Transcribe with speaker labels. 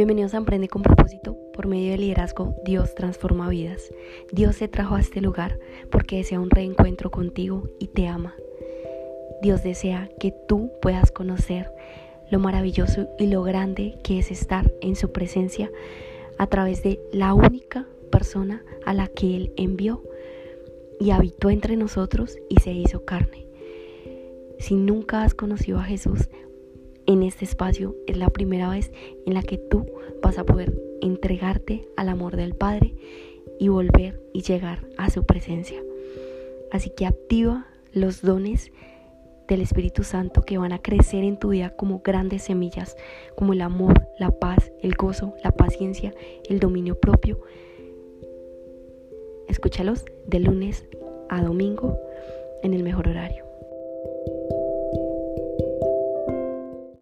Speaker 1: Bienvenidos a Emprende con propósito. Por medio del liderazgo, Dios transforma vidas. Dios te trajo a este lugar porque desea un reencuentro contigo y te ama. Dios desea que tú puedas conocer lo maravilloso y lo grande que es estar en su presencia a través de la única persona a la que Él envió y habitó entre nosotros y se hizo carne. Si nunca has conocido a Jesús, en este espacio es la primera vez en la que tú vas a poder entregarte al amor del Padre y volver y llegar a su presencia. Así que activa los dones del Espíritu Santo que van a crecer en tu vida como grandes semillas, como el amor, la paz, el gozo, la paciencia, el dominio propio. Escúchalos de lunes a domingo en el mejor horario.